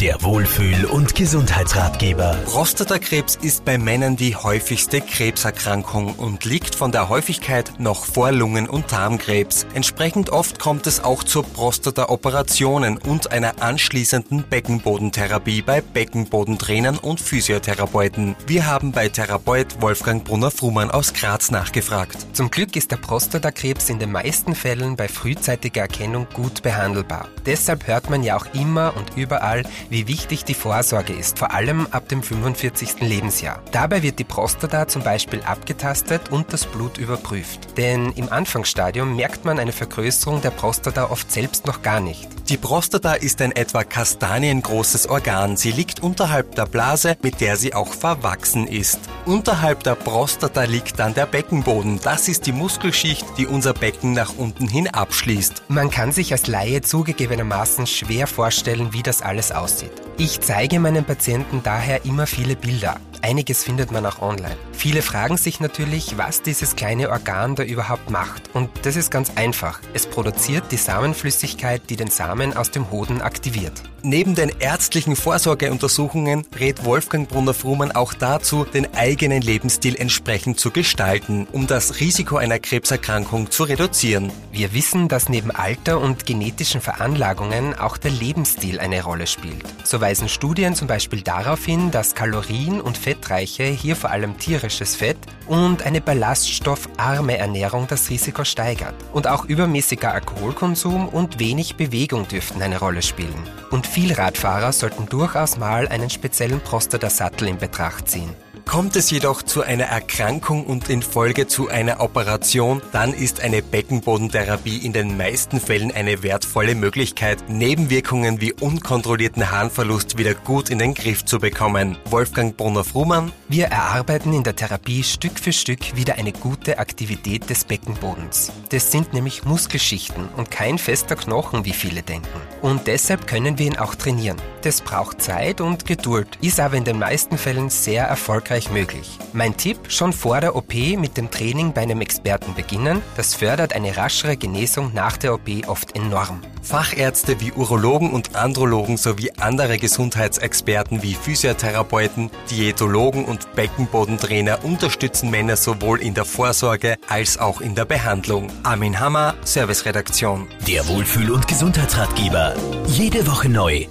Der Wohlfühl- und Gesundheitsratgeber. Prostatakrebs ist bei Männern die häufigste Krebserkrankung und liegt von der Häufigkeit noch vor Lungen- und Darmkrebs. Entsprechend oft kommt es auch zu Prostata-Operationen und einer anschließenden Beckenbodentherapie bei Beckenbodentrainern und Physiotherapeuten. Wir haben bei Therapeut Wolfgang Brunner-Frumann aus Graz nachgefragt. Zum Glück ist der Prostatakrebs in den meisten Fällen bei frühzeitiger Erkennung gut behandelbar. Deshalb hört man ja auch immer und überall, wie wichtig die Vorsorge ist, vor allem ab dem 45. Lebensjahr. Dabei wird die Prostata zum Beispiel abgetastet und das Blut überprüft. Denn im Anfangsstadium merkt man eine Vergrößerung der Prostata oft selbst noch gar nicht. Die Prostata ist ein etwa kastaniengroßes Organ. Sie liegt unterhalb der Blase, mit der sie auch verwachsen ist. Unterhalb der Prostata liegt dann der Beckenboden. Das ist die Muskelschicht, die unser Becken nach unten hin abschließt. Man kann sich als Laie zugegebenermaßen schwer vorstellen, wie das alles aussieht. Ich zeige meinen Patienten daher immer viele Bilder. Einiges findet man auch online. Viele fragen sich natürlich, was dieses kleine Organ da überhaupt macht. Und das ist ganz einfach. Es produziert die Samenflüssigkeit, die den Samen aus dem Hoden aktiviert. Neben den ärztlichen Vorsorgeuntersuchungen rät Wolfgang Brunner-Frumann auch dazu, den eigenen Lebensstil entsprechend zu gestalten, um das Risiko einer Krebserkrankung zu reduzieren. Wir wissen, dass neben Alter und genetischen Veranlagungen auch der Lebensstil eine Rolle spielt. So weisen Studien zum Beispiel darauf hin, dass Kalorien und fettreiche, hier vor allem tierisches Fett und eine ballaststoffarme Ernährung das Risiko steigert. Und auch übermäßiger Alkoholkonsum und wenig Bewegung dürften eine Rolle spielen. Und viele Radfahrer sollten durchaus mal einen speziellen Prostatasattel in Betracht ziehen. Kommt es jedoch zu einer Erkrankung und in Folge zu einer Operation, dann ist eine Beckenbodentherapie in den meisten Fällen eine wertvolle Möglichkeit, Nebenwirkungen wie unkontrollierten Harnverlust wieder gut in den Griff zu bekommen. Wolfgang Brunner-Frumann. Wir erarbeiten in der Therapie Stück für Stück wieder eine gute Aktivität des Beckenbodens. Das sind nämlich Muskelschichten und kein fester Knochen, wie viele denken. Und deshalb können wir ihn auch trainieren. Das braucht Zeit und Geduld, ist aber in den meisten Fällen sehr erfolgreich möglich. Mein Tipp, schon vor der OP mit dem Training bei einem Experten beginnen, das fördert eine raschere Genesung nach der OP oft enorm. Fachärzte wie Urologen und Andrologen sowie andere Gesundheitsexperten wie Physiotherapeuten, Diätologen und Beckenbodentrainer unterstützen Männer sowohl in der Vorsorge als auch in der Behandlung. Armin Hammer, Serviceredaktion. Der Wohlfühl- und Gesundheitsratgeber. Jede Woche neu